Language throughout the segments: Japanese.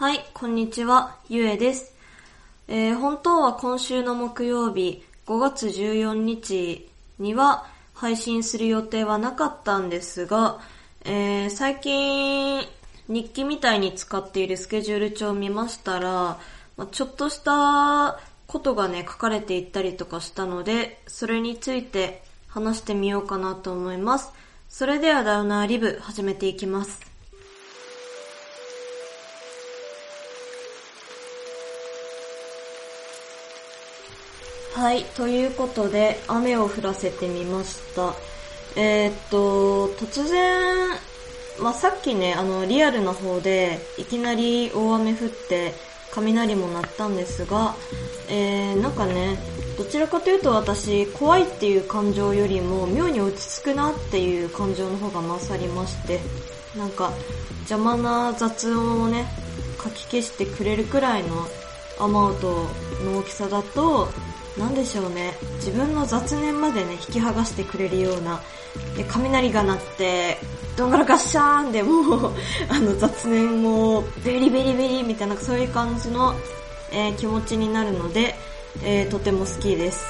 はい、こんにちは、ゆえです。えー本当は今週の木曜日、5月14日には配信する予定はなかったんですが、えー最近日記みたいに使っているスケジュール帳を見ましたら、まちょっとしたことがね、書かれていったりとかしたので、それについて話してみようかなと思います。それではダウナーリブ始めていきます。はい、ということで、雨を降らせてみました。えーっと、突然、まあ、さっきね、あの、リアルな方で、いきなり大雨降って、雷も鳴ったんですが、えー、なんかね、どちらかというと私、怖いっていう感情よりも、妙に落ち着くなっていう感情の方が勝りまして、なんか、邪魔な雑音をね、かき消してくれるくらいの雨音の大きさだと、なんでしょうね。自分の雑念までね、引き剥がしてくれるような、で雷が鳴って、どんがらガッシャーンでもう、あの雑念も、ベリベリベリみたいな、そういう感じの、えー気持ちになるので、えーとても好きです。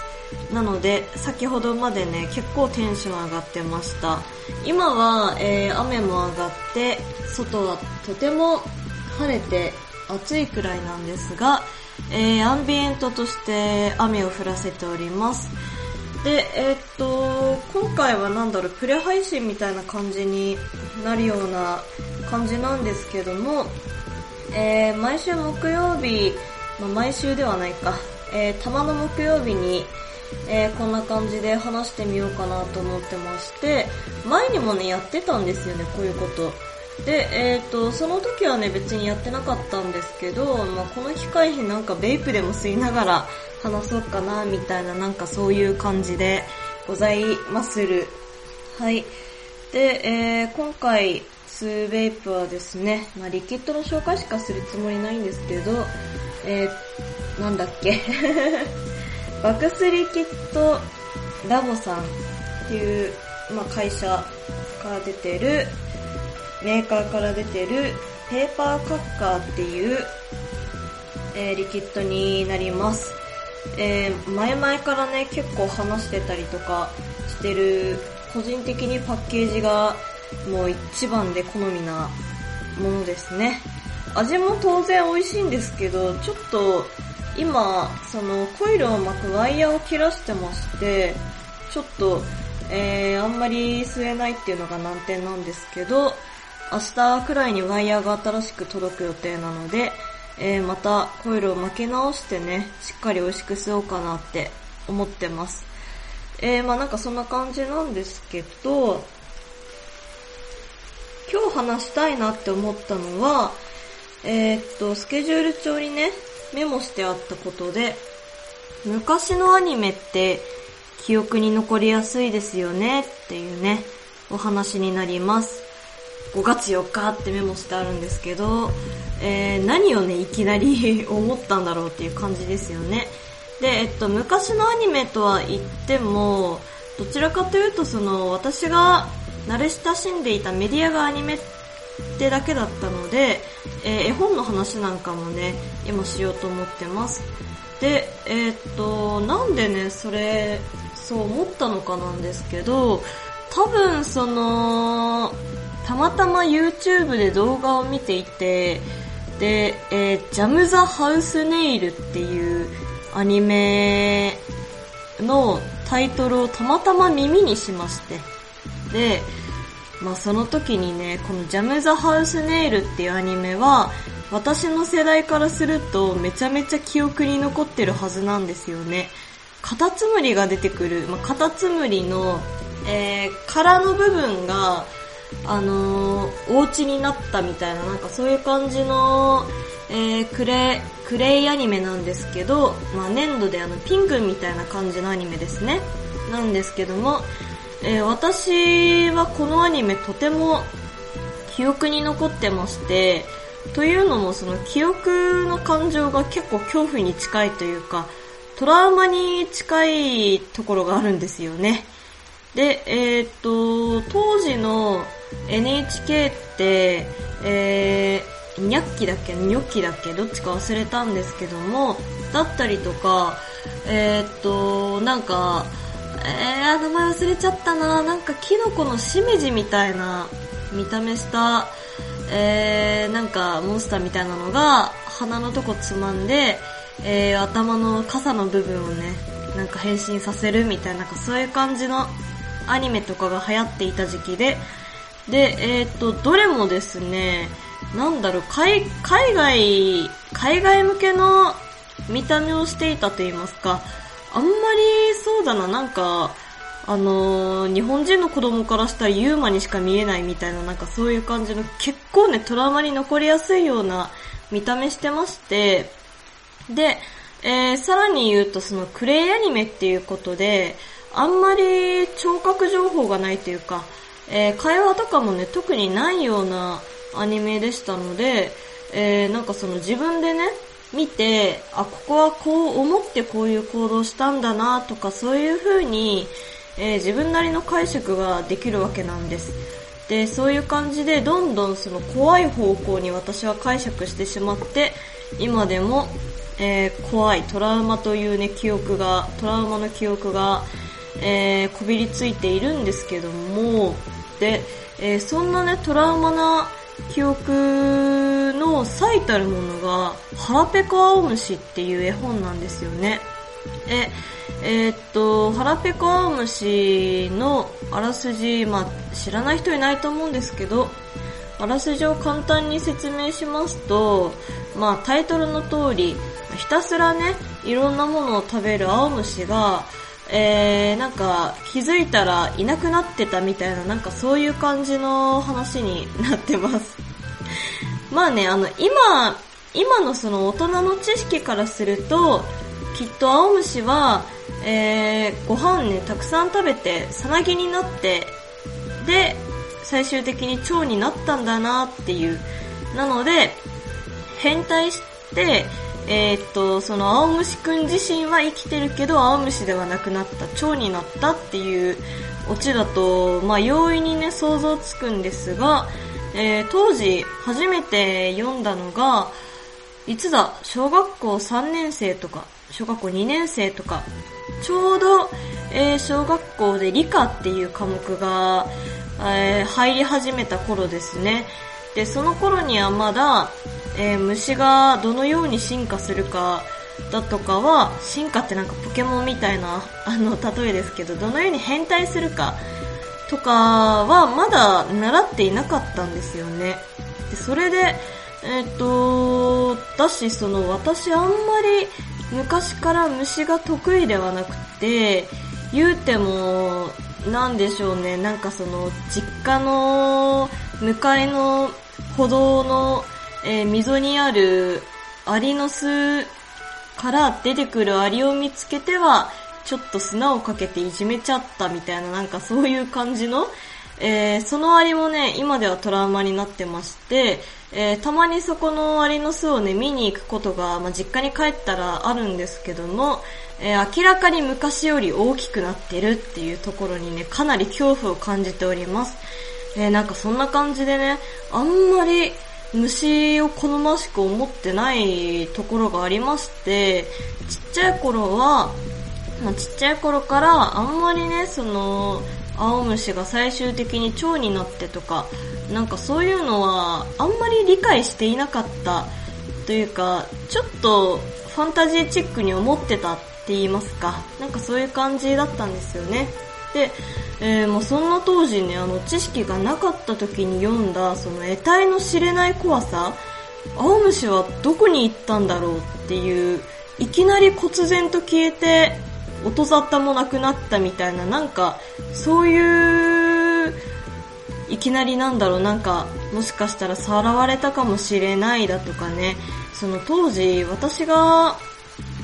なので、先ほどまでね、結構テンション上がってました。今は、えー雨も上がって、外はとても晴れて暑いくらいなんですが、えーアンビエントとして雨を降らせております。で、えーっと、今回はなんだろう、プレ配信みたいな感じになるような感じなんですけども、えー毎週木曜日、まあ、毎週ではないか、えー、たまの木曜日に、えーこんな感じで話してみようかなと思ってまして、前にもね、やってたんですよね、こういうこと。で、えっ、と、その時はね、別にやってなかったんですけど、まあ、この機会になんかベイプでも吸いながら話そうかな、みたいな、なんかそういう感じでございまする。はい。で、えー今回、吸うベイプはですね、まあ、リキッドの紹介しかするつもりないんですけど、えー、なんだっけ。バクスリキッドラボさんっていう、まあ、会社から出てる、メーカーから出てるペーパーカッカーっていう、えーリキッドになります。えー前々からね、結構話してたりとかしてる、個人的にパッケージがもう一番で好みなものですね。味も当然美味しいんですけど、ちょっと今、そのコイルを巻くワイヤーを切らしてまして、ちょっと、えー、あんまり吸えないっていうのが難点なんですけど、明日くらいにワイヤーが新しく届く予定なので、えー、またコイルを巻き直してね、しっかり美味しく吸おうかなって思ってます。えー、まあなんかそんな感じなんですけど、今日話したいなって思ったのは、えーっと、スケジュール帳にね、メモしてあったことで、昔のアニメって記憶に残りやすいですよねっていうね、お話になります。5月4日ってメモしてあるんですけど、えー何をね、いきなり思ったんだろうっていう感じですよね。で、えっと、昔のアニメとは言っても、どちらかというとその、私が慣れ親しんでいたメディアがアニメってだけだったので、えー絵本の話なんかもね、今しようと思ってます。で、えーっと、なんでね、それ、そう思ったのかなんですけど、多分その、たまたま YouTube で動画を見ていて、で、えージャム・ザ・ハウス・ネイルっていうアニメのタイトルをたまたま耳にしまして、で、まあその時にね、このジャム・ザ・ハウス・ネイルっていうアニメは、私の世代からするとめちゃめちゃ記憶に残ってるはずなんですよね。カタツムリが出てくる、まあ、カタツムリの、えー、殻の部分が、あのー、お家になったみたいな、なんかそういう感じの、えー、クレ、クレイアニメなんですけど、まあ粘土であの、ピンクみたいな感じのアニメですね。なんですけども、えー私はこのアニメとても記憶に残ってまして、というのもその記憶の感情が結構恐怖に近いというか、トラウマに近いところがあるんですよね。で、えーっと、当時の NHK って、えーニャッキだっけ？ニョッキだっけ？どっちか忘れたんですけども、だったりとか、えー、っと、なんか、えー、名前忘れちゃったな。なんかキノコのしめじみたいな見た目した、えー、なんかモンスターみたいなのが鼻のとこつまんで、えー、頭の傘の部分をね、なんか変身させるみたいな、なんかそういう感じのアニメとかが流行っていた時期で、で、えっ、と、どれもですね、なんだろう、海、海外、海外向けの見た目をしていたと言いますか、あんまりそうだな、なんか、あのー、日本人の子供からしたらユーマにしか見えないみたいな、なんかそういう感じの結構ね、トラウマに残りやすいような見た目してまして、で、えー、さらに言うとそのクレイアニメっていうことで、あんまり聴覚情報がないというか、えー、会話とかもね、特にないようなアニメでしたので、えー、なんかその自分でね、見て、あ、ここはこう思ってこういう行動したんだなとかそういう風に、えー、自分なりの解釈ができるわけなんです。で、そういう感じでどんどんその怖い方向に私は解釈してしまって、今でも、えー、怖いトラウマというね、記憶が、トラウマの記憶が、えー、こびりついているんですけども、えー、そんなね、トラウマな記憶の最たるものが、腹ペコ青虫っていう絵本なんですよね。え、えー、っと、腹ペコ青虫のあらすじ、まあ、知らない人いないと思うんですけど、あらすじを簡単に説明しますと、まあ、タイトルの通り、ひたすらね、いろんなものを食べる青虫が、えー、なんか気づいたらいなくなってたみたいな、なんかそういう感じの話になってます。まあね、あの、今、今のその大人の知識からすると、きっと青虫は、えー、ご飯ね、たくさん食べて、さなぎになって、で、最終的に腸になったんだなっていう。なので、変態して、えー、っと、その青虫くん自身は生きてるけど、青虫ではなくなった、蝶になったっていうオチだと、まあ、容易にね、想像つくんですが、えー、当時、初めて読んだのが、いつだ、小学校3年生とか、小学校2年生とか、ちょうど、えー、小学校で理科っていう科目が、えー、入り始めた頃ですね。で、その頃にはまだ、えー、虫がどのように進化するかだとかは、進化ってなんかポケモンみたいな、あの、例えですけど、どのように変態するかとかはまだ習っていなかったんですよね。で、それで、えっ、と、だし、その、私あんまり昔から虫が得意ではなくて、言うても、なんでしょうね、なんかその、実家の向かいの歩道のえー、溝にあるアリの巣から出てくるアリを見つけては、ちょっと砂をかけていじめちゃったみたいななんかそういう感じの、えー、そのアリもね、今ではトラウマになってまして、えー、たまにそこのアリの巣をね、見に行くことが、まあ、実家に帰ったらあるんですけども、えー、明らかに昔より大きくなってるっていうところにね、かなり恐怖を感じております。えー、なんかそんな感じでね、あんまり、虫を好ましく思ってないところがありまして、ちっちゃい頃は、まあ、ちっちゃい頃からあんまりね、その、青虫が最終的に蝶になってとか、なんかそういうのはあんまり理解していなかったというか、ちょっとファンタジーチックに思ってたって言いますか、なんかそういう感じだったんですよね。で、えー、もうそんな当時ね、あの、知識がなかった時に読んだ、その得体の知れない怖さ、青虫はどこに行ったんだろうっていう、いきなり忽然と消えて、音沙汰もなくなったみたいな、なんか、そういう、いきなりなんだろう、なんか、もしかしたらさらわれたかもしれないだとかね、その当時、私が、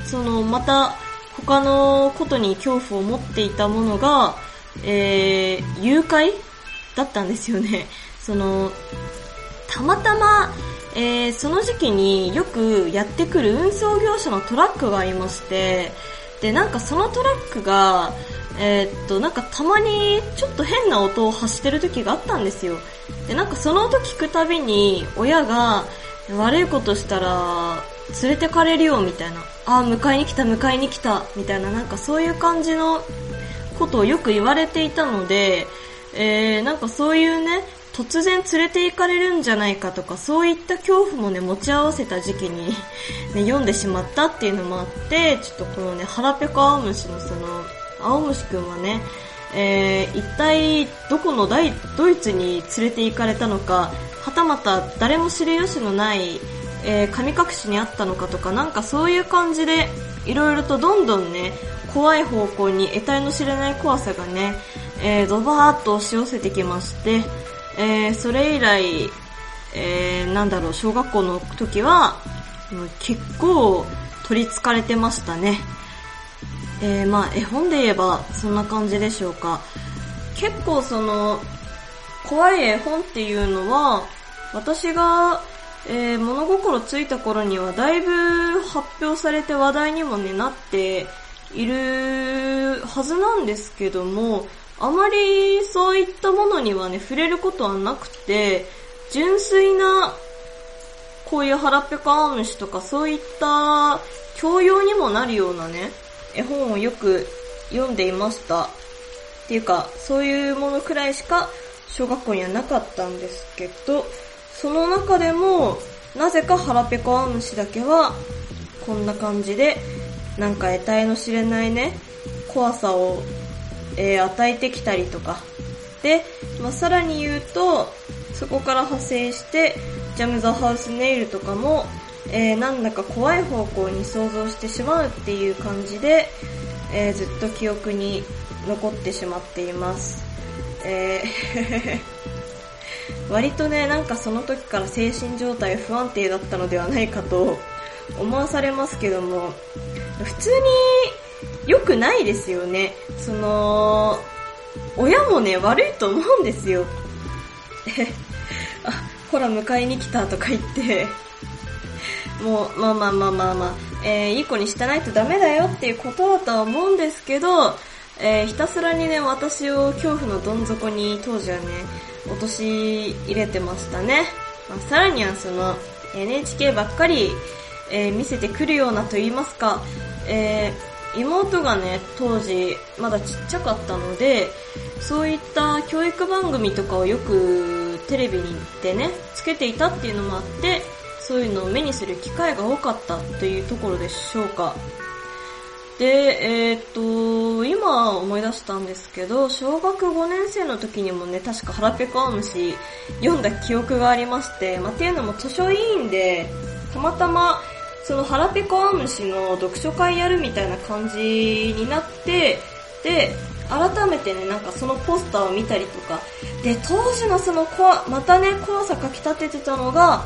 その、また、他のことに恐怖を持っていたものが、えー、誘拐だったんですよね。その、たまたま、えー、その時期によくやってくる運送業者のトラックがありまして、で、なんかそのトラックが、えー、っと、なんかたまにちょっと変な音を発してる時があったんですよ。で、なんかその音聞くたびに親が、悪いことしたら、連れてかれるよ、みたいな。あ、迎えに来た、迎えに来た、みたいな、なんかそういう感じのことをよく言われていたので、えー、なんかそういうね、突然連れて行かれるんじゃないかとか、そういった恐怖もね、持ち合わせた時期にね、読んでしまったっていうのもあって、ちょっとこのね、腹ペコ青虫のその、青虫くんはね、えー、一体どこの大ドイツに連れて行かれたのか、はたまた誰も知る由のない、えー、神隠しにあったのかとか、なんかそういう感じで、いろいろとどんどんね、怖い方向に得体の知れない怖さがね、えー、ドバーっと押し寄せてきまして、えー、それ以来、えー、なんだろう、小学校の時は、結構取り憑かれてましたね。えー、まあ、絵本で言えばそんな感じでしょうか。結構その、怖い絵本っていうのは、私が、えー、物心ついた頃にはだいぶ発表されて話題にもね、なっているはずなんですけども、あまりそういったものにはね、触れることはなくて、純粋な、こういう腹ペコアームシとかそういった教養にもなるようなね、絵本をよく読んでいました。っていうか、そういうものくらいしか小学校にはなかったんですけど、その中でも、なぜか腹ペコアムシだけは、こんな感じで、なんか得体の知れないね、怖さをえー、与えてきたりとか。で、まあ、さらに言うと、そこから派生して、ジャム・ザ・ハウス・ネイルとかも、えー、なんだか怖い方向に想像してしまうっていう感じで、えー、ずっと記憶に残ってしまっています。えー 割とね、なんかその時から精神状態不安定だったのではないかと思わされますけども、普通に良くないですよね。その、親もね、悪いと思うんですよ。え あ、ほら迎えに来たとか言って、もう、まあまあまあまあまあ、えー、いい子にしてないとダメだよっていうことだとは思うんですけど、えー、ひたすらにね、私を恐怖のどん底に当時はね、落とし入れてましたね。まあ、さらにはその、NHK ばっかり、えー、見せてくるようなと言いますか、えー、妹がね、当時まだちっちゃかったので、そういった教育番組とかをよくテレビに行ってね、つけていたっていうのもあって、そういうのを目にする機会が多かったというところでしょうか。で、えー、っと、今思い出したんですけど、小学5年生の時にもね、確か腹ペコアムシ読んだ記憶がありまして、まあ、っていうのも図書委員で、たまたまその腹ペコアムシの読書会やるみたいな感じになって、で、改めてね、なんかそのポスターを見たりとか、で、当時のその怖、またね、怖さかき立ててたのが、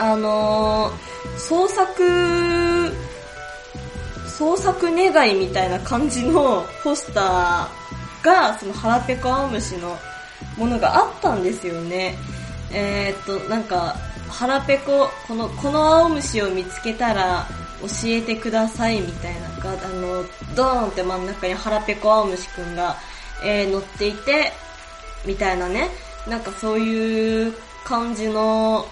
あのー、創作、創作願いみたいな感じのポスターが、その腹ペコアムシのものがあったんですよね。えー、っと、なんか、腹ペコ、この、この青虫を見つけたら教えてくださいみたいなか、あの、ドーンって真ん中に腹ペコ青虫くんが、えー、乗っていて、みたいなね、なんかそういう感じの、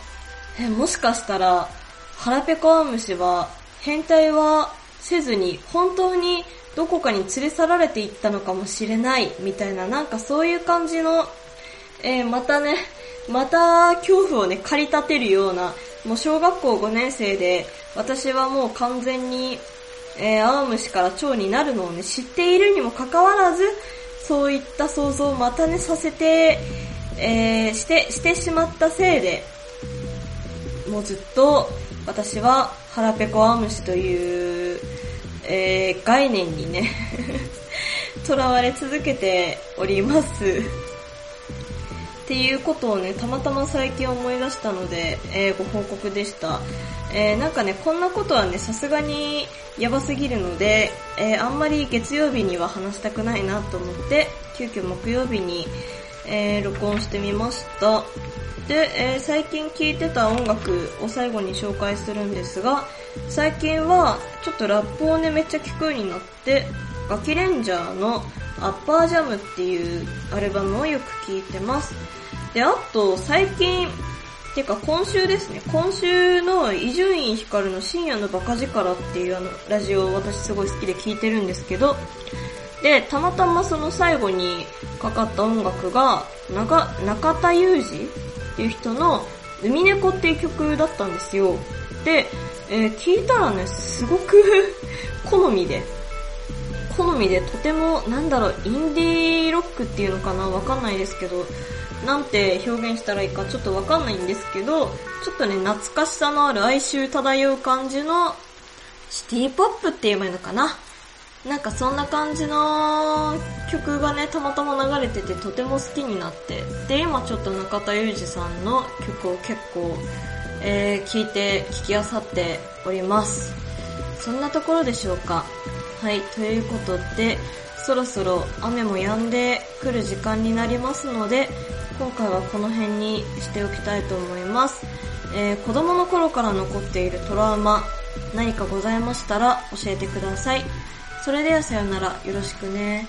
え、もしかしたら、腹ペコ青虫は、変態はせずに、本当にどこかに連れ去られていったのかもしれない、みたいな、なんかそういう感じの、えー、またね、また恐怖をね、駆り立てるような、もう小学校5年生で、私はもう完全に、えー、青虫から蝶になるのをね、知っているにもかかわらず、そういった想像をまたね、させて、えー、して、してしまったせいで、もうずっと私は腹ペコアムシという、えー、概念にね 囚われ続けております。っていうことをね、たまたま最近思い出したので、えー、ご報告でした。えー、なんかね、こんなことはね、さすがにやばすぎるので、えー、あんまり月曜日には話したくないなと思って、急遽木曜日に、えー、録音してみました。で、えー、最近聴いてた音楽を最後に紹介するんですが、最近はちょっとラップをね、めっちゃ聴くようになって、ガキレンジャーのアッパージャムっていうアルバムをよく聴いてます。で、あと最近てか今週ですね、今週の伊集院光の深夜のバカ力っていうあの、ラジオを私すごい好きで聞いてるんですけど、で、たまたまその最後にかかった音楽が、中、中田裕二っていう人の、海猫っていう曲だったんですよ。で、えー、聞いたらね、すごく 好みで、好みでとても、なんだろう、インディーロックっていうのかなわかんないですけど、なんて表現したらいいかちょっとわかんないんですけど、ちょっとね、懐かしさのある哀愁漂う感じの、シティポップって言えばいいのかななんかそんな感じの曲がね、たまたま流れててとても好きになって。で、今ちょっと中田裕二さんの曲を結構、えー、聞いて、聞きあさっております。そんなところでしょうか。はい、ということで、そろそろ雨も止んでくる時間になりますので、今回はこの辺にしておきたいと思います。えー、子供の頃から残っているトラウマ、何かございましたら教えてください。それではさよなら、よろしくね。